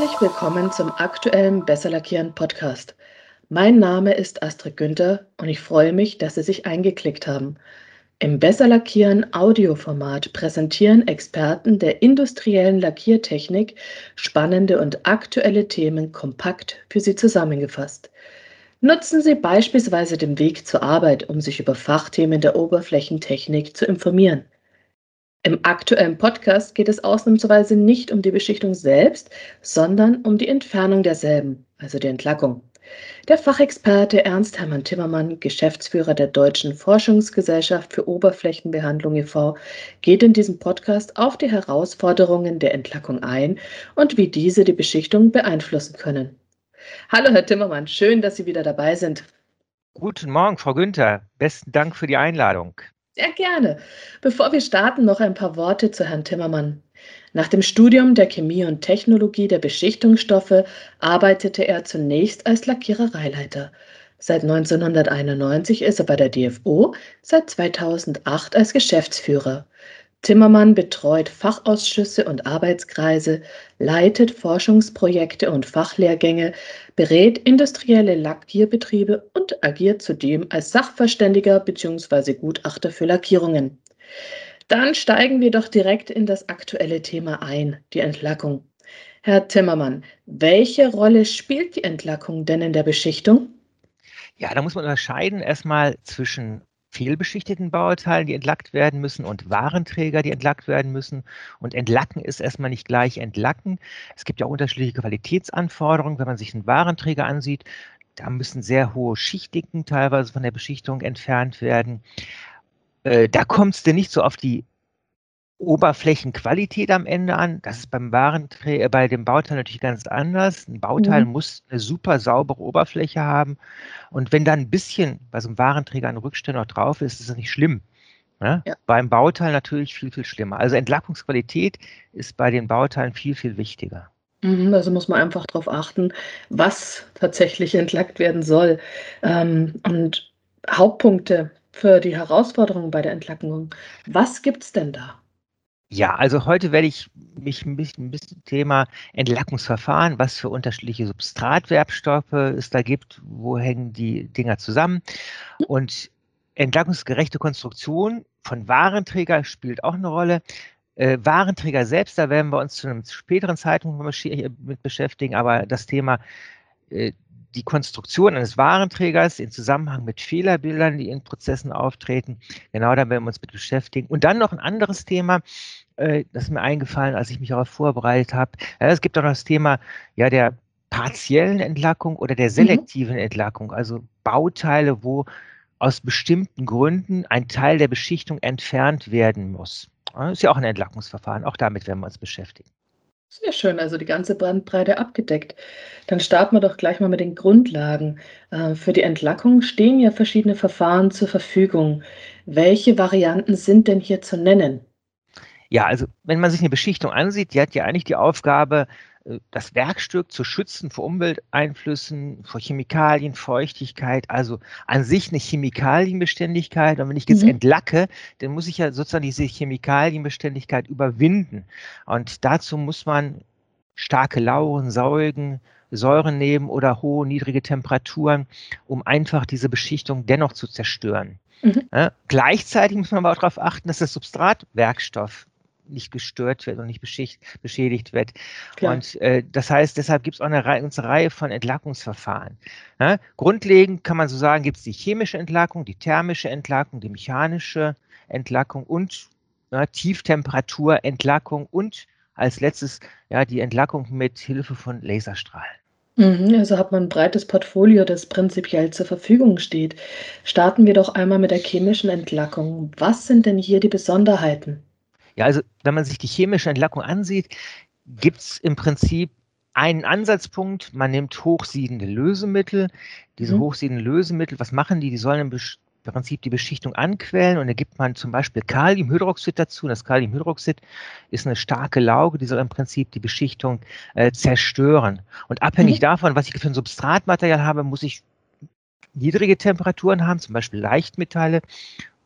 Herzlich willkommen zum aktuellen Besser Lackieren Podcast. Mein Name ist Astrid Günther und ich freue mich, dass Sie sich eingeklickt haben. Im Besser Lackieren Audioformat präsentieren Experten der industriellen Lackiertechnik spannende und aktuelle Themen kompakt für Sie zusammengefasst. Nutzen Sie beispielsweise den Weg zur Arbeit, um sich über Fachthemen der Oberflächentechnik zu informieren. Im aktuellen Podcast geht es ausnahmsweise nicht um die Beschichtung selbst, sondern um die Entfernung derselben, also die Entlackung. Der Fachexperte Ernst Hermann Timmermann, Geschäftsführer der Deutschen Forschungsgesellschaft für Oberflächenbehandlung e.V., geht in diesem Podcast auf die Herausforderungen der Entlackung ein und wie diese die Beschichtung beeinflussen können. Hallo, Herr Timmermann, schön, dass Sie wieder dabei sind. Guten Morgen, Frau Günther. Besten Dank für die Einladung. Sehr gerne. Bevor wir starten, noch ein paar Worte zu Herrn Timmermann. Nach dem Studium der Chemie und Technologie der Beschichtungsstoffe arbeitete er zunächst als Lackierereileiter. Seit 1991 ist er bei der DFO, seit 2008 als Geschäftsführer. Timmermann betreut Fachausschüsse und Arbeitskreise, leitet Forschungsprojekte und Fachlehrgänge, berät industrielle Lackierbetriebe und agiert zudem als Sachverständiger bzw. Gutachter für Lackierungen. Dann steigen wir doch direkt in das aktuelle Thema ein, die Entlackung. Herr Timmermann, welche Rolle spielt die Entlackung denn in der Beschichtung? Ja, da muss man unterscheiden erstmal zwischen fehlbeschichteten Bauteilen, die entlackt werden müssen und Warenträger, die entlackt werden müssen. Und entlacken ist erstmal nicht gleich entlacken. Es gibt ja unterschiedliche Qualitätsanforderungen. Wenn man sich einen Warenträger ansieht, da müssen sehr hohe Schichtdicken teilweise von der Beschichtung entfernt werden. Äh, da kommt es denn nicht so auf die Oberflächenqualität am Ende an. Das ist beim Warenträger, äh, bei dem Bauteil natürlich ganz anders. Ein Bauteil mhm. muss eine super saubere Oberfläche haben. Und wenn da ein bisschen bei so einem Warenträger ein Rückstände noch drauf ist, ist das nicht schlimm. Ne? Ja. Beim Bauteil natürlich viel, viel schlimmer. Also Entlackungsqualität ist bei den Bauteilen viel, viel wichtiger. Mhm, also muss man einfach darauf achten, was tatsächlich entlackt werden soll. Ähm, und Hauptpunkte für die Herausforderungen bei der Entlackung. Was gibt es denn da? Ja, also heute werde ich mich ein bisschen, ein bisschen Thema Entlackungsverfahren, was für unterschiedliche Substratwerkstoffe es da gibt, wo hängen die Dinger zusammen. Und entlackungsgerechte Konstruktion von Warenträger spielt auch eine Rolle. Äh, Warenträger selbst, da werden wir uns zu einem späteren Zeitpunkt mit beschäftigen, aber das Thema äh, die Konstruktion eines Warenträgers in Zusammenhang mit Fehlerbildern, die in Prozessen auftreten. Genau da werden wir uns mit beschäftigen. Und dann noch ein anderes Thema, äh, das ist mir eingefallen, als ich mich darauf vorbereitet habe. Ja, es gibt auch noch das Thema ja, der partiellen Entlackung oder der mhm. selektiven mhm. Entlackung, also Bauteile, wo aus bestimmten Gründen ein Teil der Beschichtung entfernt werden muss. Das ist ja auch ein Entlackungsverfahren. Auch damit werden wir uns beschäftigen. Sehr schön, also die ganze Bandbreite abgedeckt. Dann starten wir doch gleich mal mit den Grundlagen. Äh, für die Entlackung stehen ja verschiedene Verfahren zur Verfügung. Welche Varianten sind denn hier zu nennen? Ja, also wenn man sich eine Beschichtung ansieht, die hat ja eigentlich die Aufgabe, das Werkstück zu schützen vor Umwelteinflüssen, vor Chemikalien, Feuchtigkeit, also an sich eine Chemikalienbeständigkeit. Und wenn ich jetzt mhm. entlacke, dann muss ich ja sozusagen diese Chemikalienbeständigkeit überwinden. Und dazu muss man starke Lauren, Säugen, Säuren nehmen oder hohe, niedrige Temperaturen, um einfach diese Beschichtung dennoch zu zerstören. Mhm. Ja, gleichzeitig muss man aber auch darauf achten, dass das Substrat Werkstoff nicht gestört wird und nicht beschädigt wird. Klar. Und äh, das heißt, deshalb gibt es auch eine ganze Reihe von Entlackungsverfahren. Ja? Grundlegend kann man so sagen, gibt es die chemische Entlackung, die thermische Entlackung, die mechanische Entlackung und ja, Tieftemperaturentlackung und als letztes ja die Entlackung mit Hilfe von Laserstrahlen. Mhm, also hat man ein breites Portfolio, das prinzipiell zur Verfügung steht. Starten wir doch einmal mit der chemischen Entlackung. Was sind denn hier die Besonderheiten? Ja, also wenn man sich die chemische Entlackung ansieht, gibt es im Prinzip einen Ansatzpunkt. Man nimmt hochsiedende Lösemittel. Diese mhm. hochsiedenden Lösemittel, was machen die? Die sollen im Prinzip die Beschichtung anquellen und da gibt man zum Beispiel Kaliumhydroxid dazu. Das Kaliumhydroxid ist eine starke Lauge, die soll im Prinzip die Beschichtung äh, zerstören. Und abhängig mhm. davon, was ich für ein Substratmaterial habe, muss ich niedrige Temperaturen haben, zum Beispiel Leichtmetalle.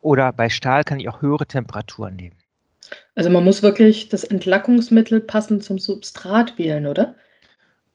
Oder bei Stahl kann ich auch höhere Temperaturen nehmen. Also man muss wirklich das Entlackungsmittel passend zum Substrat wählen, oder?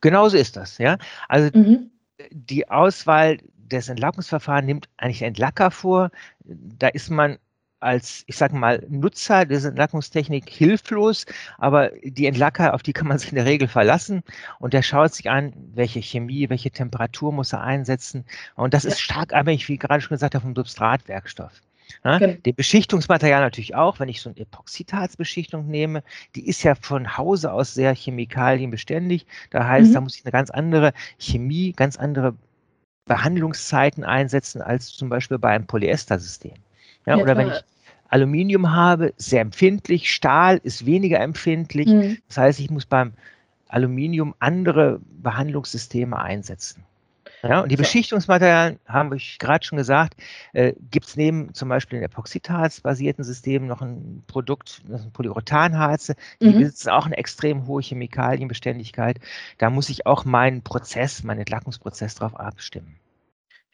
Genauso ist das, ja. Also mhm. die Auswahl des Entlackungsverfahrens nimmt eigentlich Entlacker vor. Da ist man als, ich sage mal, Nutzer der Entlackungstechnik hilflos, aber die Entlacker, auf die kann man sich in der Regel verlassen und der schaut sich an, welche Chemie, welche Temperatur muss er einsetzen und das ist stark abhängig, wie gerade schon gesagt habe, vom Substratwerkstoff. Ja, genau. Den Beschichtungsmaterial natürlich auch, wenn ich so eine Epoxidharzbeschichtung nehme, die ist ja von Hause aus sehr chemikalienbeständig. Da heißt, mhm. da muss ich eine ganz andere Chemie, ganz andere Behandlungszeiten einsetzen als zum Beispiel bei einem Polyestersystem. Ja, ja, oder wenn ich Aluminium habe, sehr empfindlich, Stahl ist weniger empfindlich. Mhm. Das heißt, ich muss beim Aluminium andere Behandlungssysteme einsetzen. Ja, und die so. Beschichtungsmaterialien, haben wir gerade schon gesagt, äh, gibt es neben zum Beispiel den Epoxidharz-basierten Systemen noch ein Produkt, das sind Polyurethanharze, die mhm. besitzen auch eine extrem hohe Chemikalienbeständigkeit. Da muss ich auch meinen Prozess, meinen Entlackungsprozess darauf abstimmen.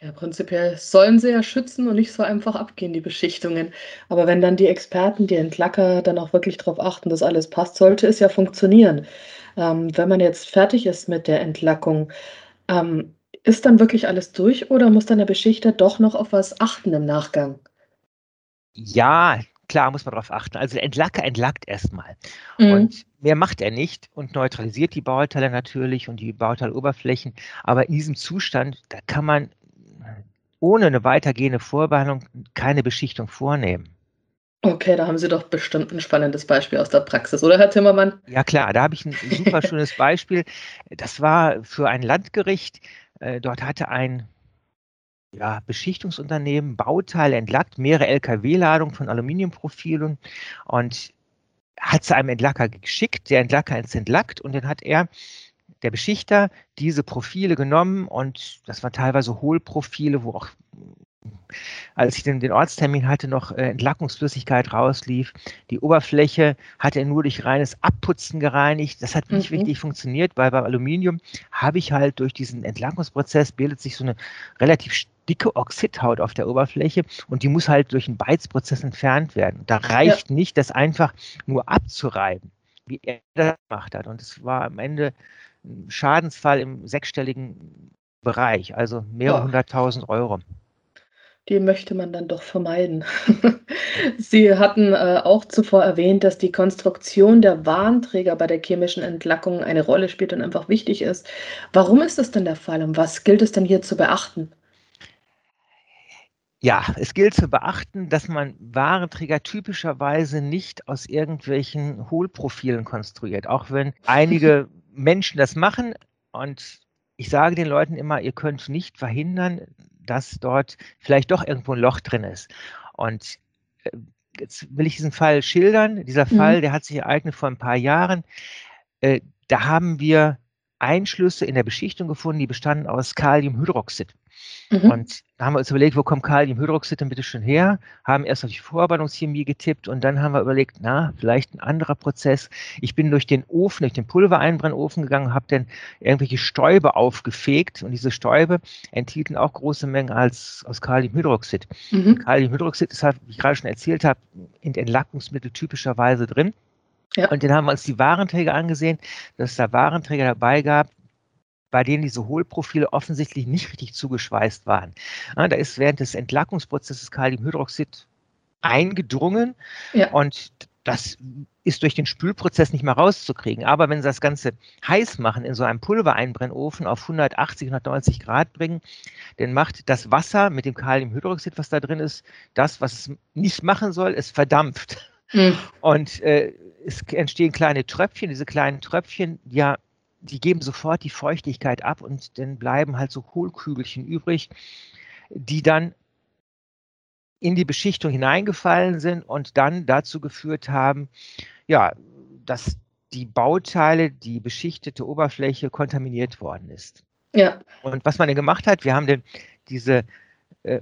Ja, prinzipiell sollen sie ja schützen und nicht so einfach abgehen, die Beschichtungen. Aber wenn dann die Experten, die Entlacker dann auch wirklich darauf achten, dass alles passt, sollte es ja funktionieren. Ähm, wenn man jetzt fertig ist mit der Entlackung, ähm, ist dann wirklich alles durch oder muss dann der Beschichter doch noch auf was achten im Nachgang? Ja, klar muss man darauf achten. Also der Entlacker entlackt erstmal. Mhm. Und mehr macht er nicht und neutralisiert die Bauteile natürlich und die Bauteiloberflächen. Aber in diesem Zustand, da kann man ohne eine weitergehende Vorbehandlung keine Beschichtung vornehmen. Okay, da haben Sie doch bestimmt ein spannendes Beispiel aus der Praxis, oder Herr Timmermann? Ja klar, da habe ich ein super schönes Beispiel. Das war für ein Landgericht. Äh, dort hatte ein ja, Beschichtungsunternehmen Bauteile entlackt, mehrere LKW-Ladungen von Aluminiumprofilen und hat zu einem Entlacker geschickt. Der Entlacker ist entlackt und dann hat er der Beschichter diese Profile genommen und das waren teilweise Hohlprofile, wo auch als ich den, den Ortstermin hatte, noch äh, Entlackungsflüssigkeit rauslief. Die Oberfläche hat er nur durch reines Abputzen gereinigt. Das hat nicht mhm. richtig funktioniert, weil beim Aluminium habe ich halt durch diesen Entlackungsprozess bildet sich so eine relativ dicke Oxidhaut auf der Oberfläche und die muss halt durch einen Beizprozess entfernt werden. Da reicht ja. nicht, das einfach nur abzureiben, wie er das gemacht hat. Und es war am Ende ein Schadensfall im sechsstelligen Bereich, also mehrere hunderttausend Euro die möchte man dann doch vermeiden. Sie hatten äh, auch zuvor erwähnt, dass die Konstruktion der Warnträger bei der chemischen Entlackung eine Rolle spielt und einfach wichtig ist. Warum ist das denn der Fall und was gilt es denn hier zu beachten? Ja, es gilt zu beachten, dass man Warenträger typischerweise nicht aus irgendwelchen Hohlprofilen konstruiert, auch wenn einige Menschen das machen. Und ich sage den Leuten immer, ihr könnt nicht verhindern, dass dort vielleicht doch irgendwo ein Loch drin ist. Und äh, jetzt will ich diesen Fall schildern. Dieser mhm. Fall, der hat sich ereignet vor ein paar Jahren. Äh, da haben wir Einschlüsse in der Beschichtung gefunden, die bestanden aus Kaliumhydroxid. Mhm. Und da haben wir uns überlegt, wo kommt Kaliumhydroxid denn bitte schon her? Haben erst auf die Vorbereitungschemie getippt und dann haben wir überlegt, na, vielleicht ein anderer Prozess. Ich bin durch den Ofen, durch den Pulvereinbrennofen gegangen, habe dann irgendwelche Stäube aufgefegt und diese Stäube enthielten auch große Mengen als, aus Kaliumhydroxid. Mhm. Kaliumhydroxid ist halt, wie ich gerade schon erzählt habe, in Entlackungsmittel typischerweise drin. Ja. Und dann haben wir uns die Warenträger angesehen, dass es da Warenträger dabei gab, bei denen diese Hohlprofile offensichtlich nicht richtig zugeschweißt waren. Da ist während des Entlackungsprozesses Kaliumhydroxid eingedrungen ja. und das ist durch den Spülprozess nicht mehr rauszukriegen. Aber wenn Sie das Ganze heiß machen, in so einem Pulvereinbrennofen auf 180, 190 Grad bringen, dann macht das Wasser mit dem Kaliumhydroxid, was da drin ist, das, was es nicht machen soll, es verdampft. Mhm. Und äh, es entstehen kleine Tröpfchen. Diese kleinen Tröpfchen, ja, die geben sofort die Feuchtigkeit ab und dann bleiben halt so Hohlkügelchen übrig, die dann in die Beschichtung hineingefallen sind und dann dazu geführt haben, ja, dass die Bauteile, die beschichtete Oberfläche kontaminiert worden ist. Ja. Und was man denn gemacht hat, wir haben denn diese äh,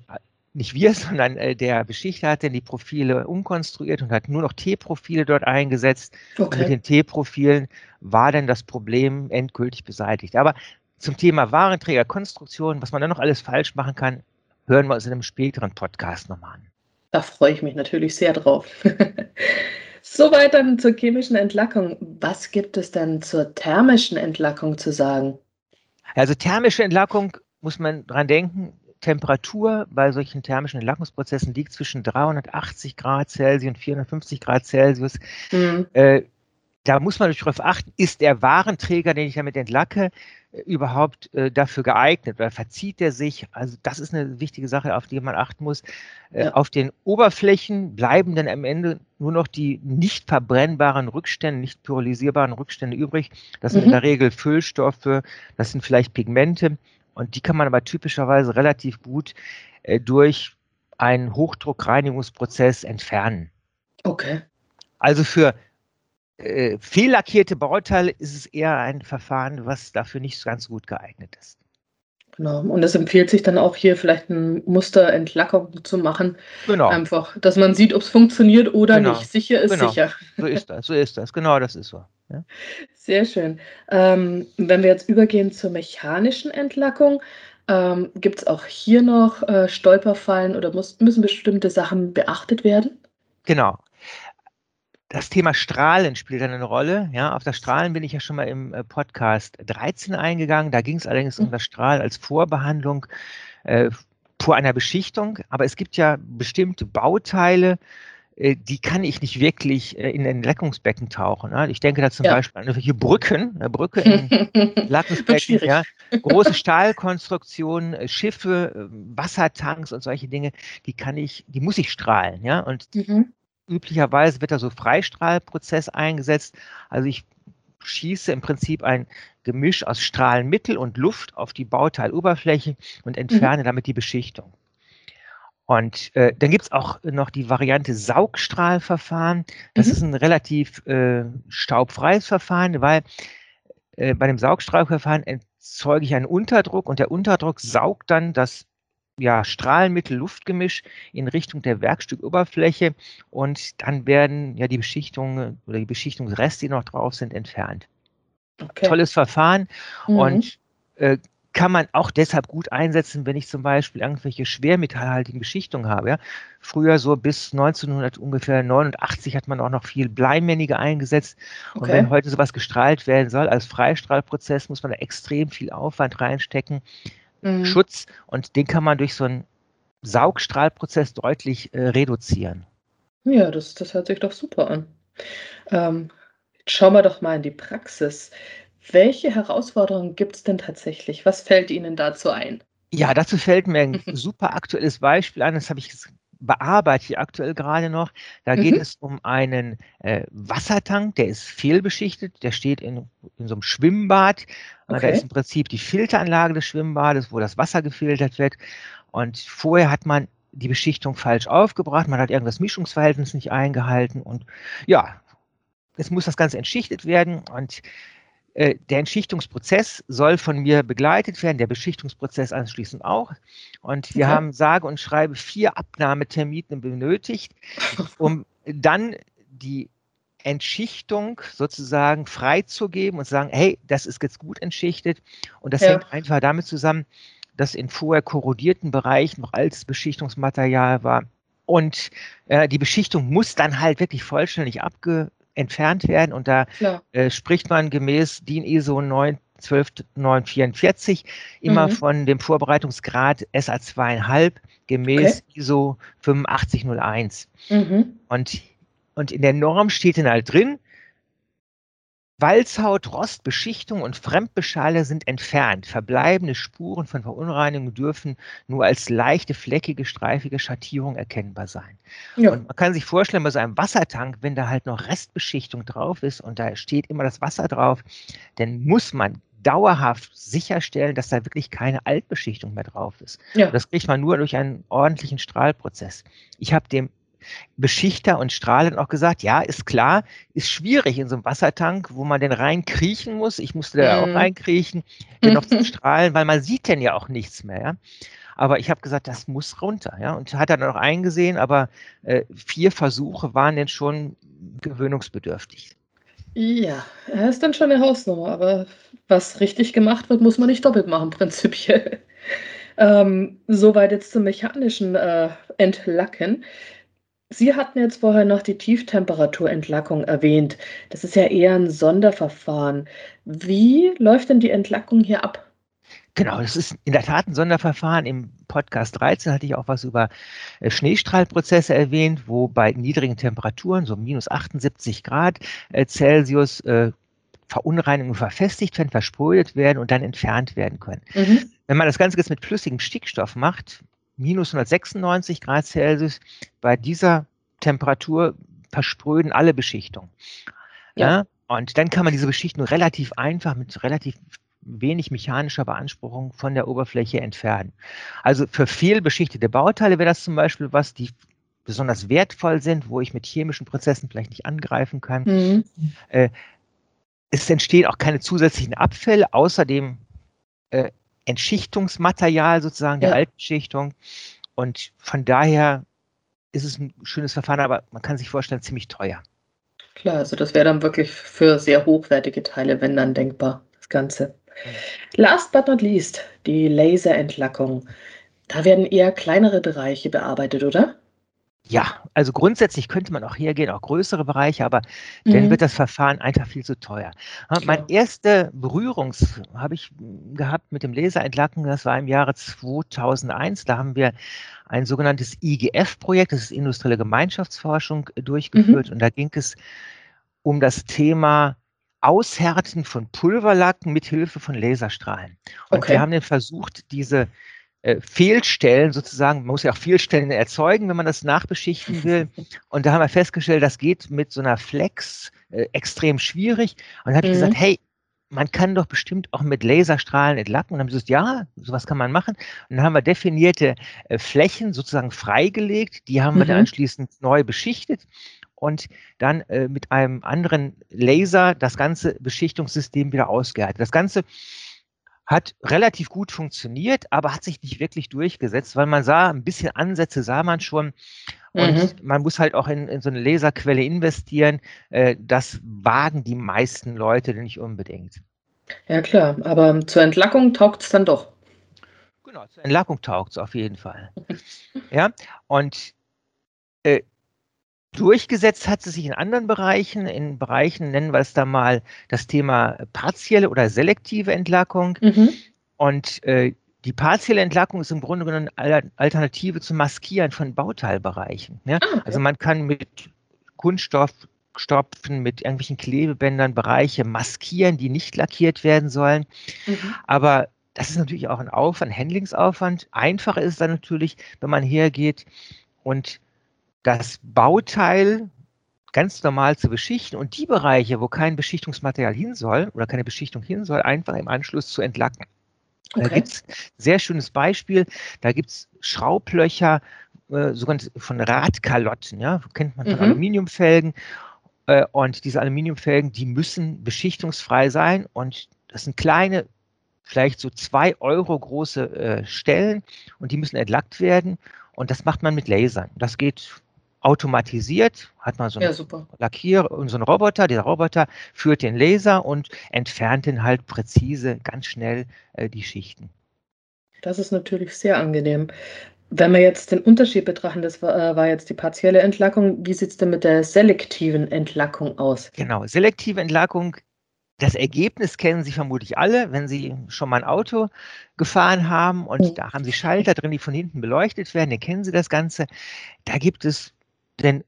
nicht wir, sondern äh, der Beschichter hat dann die Profile umkonstruiert und hat nur noch T-Profile dort eingesetzt. Okay. Und mit den T-Profilen war dann das Problem endgültig beseitigt. Aber zum Thema Warenträgerkonstruktion, was man dann noch alles falsch machen kann, hören wir uns in einem späteren Podcast nochmal an. Da freue ich mich natürlich sehr drauf. Soweit dann zur chemischen Entlackung. Was gibt es denn zur thermischen Entlackung zu sagen? Also thermische Entlackung muss man dran denken. Temperatur bei solchen thermischen Entlackungsprozessen liegt zwischen 380 Grad Celsius und 450 Grad Celsius. Mhm. Äh, da muss man darauf achten, ist der Warenträger, den ich damit entlacke, äh, überhaupt äh, dafür geeignet oder verzieht er sich? Also das ist eine wichtige Sache, auf die man achten muss. Äh, ja. Auf den Oberflächen bleiben dann am Ende nur noch die nicht verbrennbaren Rückstände, nicht pyrolysierbaren Rückstände übrig. Das sind mhm. in der Regel Füllstoffe, das sind vielleicht Pigmente und die kann man aber typischerweise relativ gut äh, durch einen Hochdruckreinigungsprozess entfernen. Okay. Also für äh, fehllackierte Bauteile ist es eher ein Verfahren, was dafür nicht ganz gut geeignet ist. Genau. Und es empfiehlt sich dann auch hier vielleicht ein Musterentlackung zu machen. Genau. Einfach, dass man sieht, ob es funktioniert oder genau. nicht. Sicher ist genau. sicher. So ist das, so ist das. Genau, das ist so. Ja. Sehr schön. Ähm, wenn wir jetzt übergehen zur mechanischen Entlackung, ähm, gibt es auch hier noch äh, Stolperfallen oder muss, müssen bestimmte Sachen beachtet werden? Genau das Thema Strahlen spielt eine Rolle. Ja, auf das Strahlen bin ich ja schon mal im äh, Podcast 13 eingegangen. Da ging es allerdings um mhm. das Strahl als Vorbehandlung äh, vor einer Beschichtung. Aber es gibt ja bestimmte Bauteile, äh, die kann ich nicht wirklich äh, in ein Leckungsbecken tauchen. Ja? Ich denke da zum ja. Beispiel an irgendwelche Brücken, eine Brücke in Leckungsbecken, ja? große Stahlkonstruktionen, äh, Schiffe, Wassertanks und solche Dinge, die kann ich, die muss ich strahlen, ja. Und mhm üblicherweise wird da so Freistrahlprozess eingesetzt. Also ich schieße im Prinzip ein Gemisch aus Strahlenmittel und Luft auf die Bauteiloberfläche und mhm. entferne mhm. damit die Beschichtung. Und äh, dann gibt es auch noch die Variante Saugstrahlverfahren. Das mhm. ist ein relativ äh, staubfreies Verfahren, weil äh, bei dem Saugstrahlverfahren erzeuge ich einen Unterdruck und der Unterdruck saugt dann das ja, Strahlenmittel-Luftgemisch in Richtung der Werkstückoberfläche und dann werden ja die Beschichtungen oder die Beschichtungsreste, die noch drauf sind, entfernt. Okay. Tolles Verfahren mhm. und äh, kann man auch deshalb gut einsetzen, wenn ich zum Beispiel irgendwelche schwermetallhaltigen Beschichtungen habe. Ja. Früher so bis 1900 ungefähr 89 hat man auch noch viel Bleimännige eingesetzt. Okay. Und wenn heute sowas gestrahlt werden soll, als Freistrahlprozess muss man da extrem viel Aufwand reinstecken mhm. Schutz und den kann man durch so einen Saugstrahlprozess deutlich äh, reduzieren. Ja, das, das hört sich doch super an. Ähm, jetzt schauen wir doch mal in die Praxis. Welche Herausforderungen gibt es denn tatsächlich? Was fällt Ihnen dazu ein? Ja, dazu fällt mir ein super aktuelles Beispiel ein. Das habe ich bearbeite ich aktuell gerade noch. Da geht mhm. es um einen äh, Wassertank, der ist fehlbeschichtet, der steht in, in so einem Schwimmbad. Okay. Da ist im Prinzip die Filteranlage des Schwimmbades, wo das Wasser gefiltert wird. Und vorher hat man die Beschichtung falsch aufgebracht, man hat irgendwas Mischungsverhältnis nicht eingehalten und ja, jetzt muss das Ganze entschichtet werden und äh, der Entschichtungsprozess soll von mir begleitet werden, der Beschichtungsprozess anschließend auch. Und wir okay. haben sage und schreibe vier Abnahmetermine benötigt, um dann die Entschichtung sozusagen freizugeben und zu sagen, hey, das ist jetzt gut entschichtet. Und das ja. hängt einfach damit zusammen, dass in vorher korrodierten Bereichen noch altes Beschichtungsmaterial war. Und äh, die Beschichtung muss dann halt wirklich vollständig abge entfernt werden. Und da äh, spricht man gemäß DIN ISO 9 12944 immer mhm. von dem Vorbereitungsgrad SA2,5 gemäß okay. ISO 8501. Mhm. Und, und in der Norm steht dann halt drin, Walzhaut, Rost, Beschichtung und Fremdbeschale sind entfernt. Verbleibende Spuren von Verunreinigung dürfen nur als leichte, fleckige, streifige Schattierung erkennbar sein. Ja. Und man kann sich vorstellen, bei so einem Wassertank, wenn da halt noch Restbeschichtung drauf ist und da steht immer das Wasser drauf, dann muss man dauerhaft sicherstellen, dass da wirklich keine Altbeschichtung mehr drauf ist. Ja. Das kriegt man nur durch einen ordentlichen Strahlprozess. Ich habe dem Beschichter und Strahlen auch gesagt, ja, ist klar, ist schwierig in so einem Wassertank, wo man denn reinkriechen muss. Ich musste da mhm. auch reinkriechen, dennoch zu strahlen, weil man sieht denn ja auch nichts mehr. Ja? Aber ich habe gesagt, das muss runter, ja. Und hat dann auch eingesehen, aber äh, vier Versuche waren denn schon gewöhnungsbedürftig. Ja, er ist dann schon eine Hausnummer, aber was richtig gemacht wird, muss man nicht doppelt machen, prinzipiell. Ähm, soweit jetzt zum mechanischen äh, Entlacken. Sie hatten jetzt vorher noch die Tieftemperaturentlackung erwähnt. Das ist ja eher ein Sonderverfahren. Wie läuft denn die Entlackung hier ab? Genau, das ist in der Tat ein Sonderverfahren. Im Podcast 13 hatte ich auch was über äh, Schneestrahlprozesse erwähnt, wo bei niedrigen Temperaturen, so minus 78 Grad äh, Celsius, äh, Verunreinigungen verfestigt werden, versprödet werden und dann entfernt werden können. Mhm. Wenn man das Ganze jetzt mit flüssigem Stickstoff macht, minus 196 Grad Celsius, bei dieser Temperatur verspröden alle Beschichtungen. Ja. ja. Und dann kann man diese Beschichtung relativ einfach mit relativ wenig mechanischer Beanspruchung von der Oberfläche entfernen. Also für fehlbeschichtete Bauteile wäre das zum Beispiel was, die besonders wertvoll sind, wo ich mit chemischen Prozessen vielleicht nicht angreifen kann. Mhm. Äh, es entstehen auch keine zusätzlichen Abfälle, außer dem äh, Entschichtungsmaterial sozusagen der ja. Altbeschichtung. Und von daher ist es ein schönes Verfahren, aber man kann sich vorstellen, ziemlich teuer. Klar, also das wäre dann wirklich für sehr hochwertige Teile, wenn dann denkbar, das Ganze. Last but not least, die Laserentlackung. Da werden eher kleinere Bereiche bearbeitet, oder? Ja, also grundsätzlich könnte man auch hergehen, auch größere Bereiche, aber mhm. dann wird das Verfahren einfach viel zu teuer. Mein erste Berührungs habe ich gehabt mit dem Laserentlacken, das war im Jahre 2001. Da haben wir ein sogenanntes IGF-Projekt, das ist industrielle Gemeinschaftsforschung, durchgeführt. Mhm. Und da ging es um das Thema Aushärten von Pulverlacken mit Hilfe von Laserstrahlen. Und okay. wir haben dann versucht, diese äh, Fehlstellen sozusagen, man muss ja auch Fehlstellen erzeugen, wenn man das nachbeschichten will. Und da haben wir festgestellt, das geht mit so einer Flex äh, extrem schwierig. Und dann habe mhm. ich gesagt, hey, man kann doch bestimmt auch mit Laserstrahlen entlacken. Und dann haben sie gesagt, ja, sowas kann man machen. Und dann haben wir definierte äh, Flächen sozusagen freigelegt. Die haben mhm. wir dann mhm. anschließend neu beschichtet und dann äh, mit einem anderen Laser das ganze Beschichtungssystem wieder ausgehärtet. Das Ganze hat relativ gut funktioniert, aber hat sich nicht wirklich durchgesetzt, weil man sah, ein bisschen Ansätze sah man schon. Und mhm. man muss halt auch in, in, so eine Laserquelle investieren. Äh, das wagen die meisten Leute nicht unbedingt. Ja, klar, aber zur Entlackung taugt es dann doch. Genau, zur Entlackung taugt es auf jeden Fall. ja, und äh, Durchgesetzt hat sie sich in anderen Bereichen. In Bereichen nennen wir es da mal das Thema partielle oder selektive Entlackung. Mhm. Und äh, die partielle Entlackung ist im Grunde genommen eine Alternative zum Maskieren von Bauteilbereichen. Ja? Ah, okay. Also man kann mit Kunststoffstopfen, mit irgendwelchen Klebebändern Bereiche maskieren, die nicht lackiert werden sollen. Mhm. Aber das ist natürlich auch ein Aufwand, Handlingsaufwand. Einfacher ist es dann natürlich, wenn man hergeht und das Bauteil ganz normal zu beschichten und die Bereiche, wo kein Beschichtungsmaterial hin soll oder keine Beschichtung hin soll, einfach im Anschluss zu entlacken. Okay. Da gibt es sehr schönes Beispiel, da gibt es Schraublöcher, äh, sogar von Radkalotten, ja, kennt man von mhm. Aluminiumfelgen. Äh, und diese Aluminiumfelgen, die müssen beschichtungsfrei sein und das sind kleine, vielleicht so zwei Euro große äh, Stellen und die müssen entlackt werden. Und das macht man mit Lasern. Das geht automatisiert, hat man so einen ja, Lackier und so einen Roboter. Der Roboter führt den Laser und entfernt den halt präzise, ganz schnell äh, die Schichten. Das ist natürlich sehr angenehm. Wenn wir jetzt den Unterschied betrachten, das war, äh, war jetzt die partielle Entlackung, wie sieht es denn mit der selektiven Entlackung aus? Genau, selektive Entlackung das Ergebnis kennen Sie vermutlich alle, wenn Sie schon mal ein Auto gefahren haben und mhm. da haben Sie Schalter drin, die von hinten beleuchtet werden, dann kennen Sie das Ganze. Da gibt es denn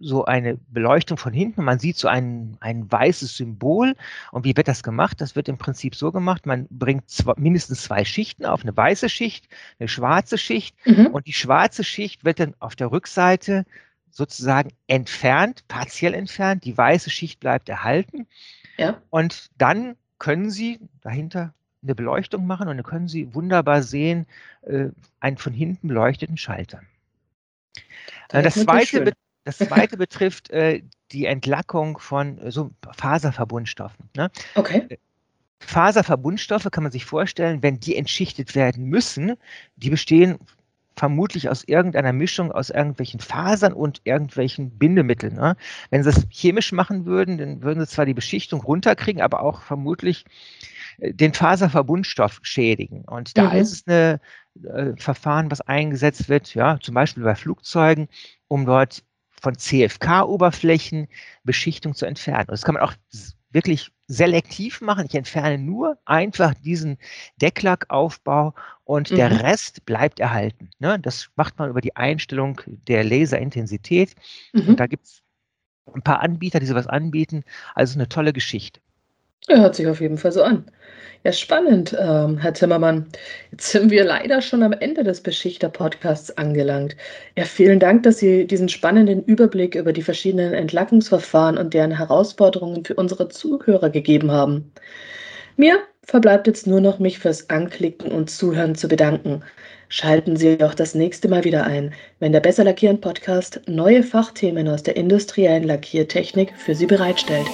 so eine Beleuchtung von hinten. Man sieht so ein, ein weißes Symbol. Und wie wird das gemacht? Das wird im Prinzip so gemacht, man bringt zwei, mindestens zwei Schichten auf, eine weiße Schicht, eine schwarze Schicht. Mhm. Und die schwarze Schicht wird dann auf der Rückseite sozusagen entfernt, partiell entfernt. Die weiße Schicht bleibt erhalten. Ja. Und dann können Sie dahinter eine Beleuchtung machen und dann können Sie wunderbar sehen, äh, einen von hinten beleuchteten Schalter. Äh, das, das zweite, das zweite betrifft äh, die Entlackung von äh, so Faserverbundstoffen. Ne? Okay. Äh, Faserverbundstoffe kann man sich vorstellen, wenn die entschichtet werden müssen, die bestehen vermutlich aus irgendeiner Mischung aus irgendwelchen Fasern und irgendwelchen Bindemitteln. Ne? Wenn sie es chemisch machen würden, dann würden sie zwar die Beschichtung runterkriegen, aber auch vermutlich den Faserverbundstoff schädigen. Und da mhm. ist es eine äh, Verfahren, was eingesetzt wird, ja, zum Beispiel bei Flugzeugen, um dort von CFK-Oberflächen Beschichtung zu entfernen. Und das kann man auch wirklich selektiv machen. Ich entferne nur einfach diesen Decklackaufbau und mhm. der Rest bleibt erhalten. Ne? Das macht man über die Einstellung der Laserintensität. Mhm. Und da gibt es ein paar Anbieter, die sowas anbieten. Also eine tolle Geschichte. Hört sich auf jeden Fall so an. Ja, spannend, ähm, Herr Zimmermann. Jetzt sind wir leider schon am Ende des Beschichter-Podcasts angelangt. Ja, vielen Dank, dass Sie diesen spannenden Überblick über die verschiedenen Entlackungsverfahren und deren Herausforderungen für unsere Zuhörer gegeben haben. Mir verbleibt jetzt nur noch, mich fürs Anklicken und Zuhören zu bedanken. Schalten Sie auch das nächste Mal wieder ein, wenn der Besser Lackieren Podcast neue Fachthemen aus der industriellen Lackiertechnik für Sie bereitstellt.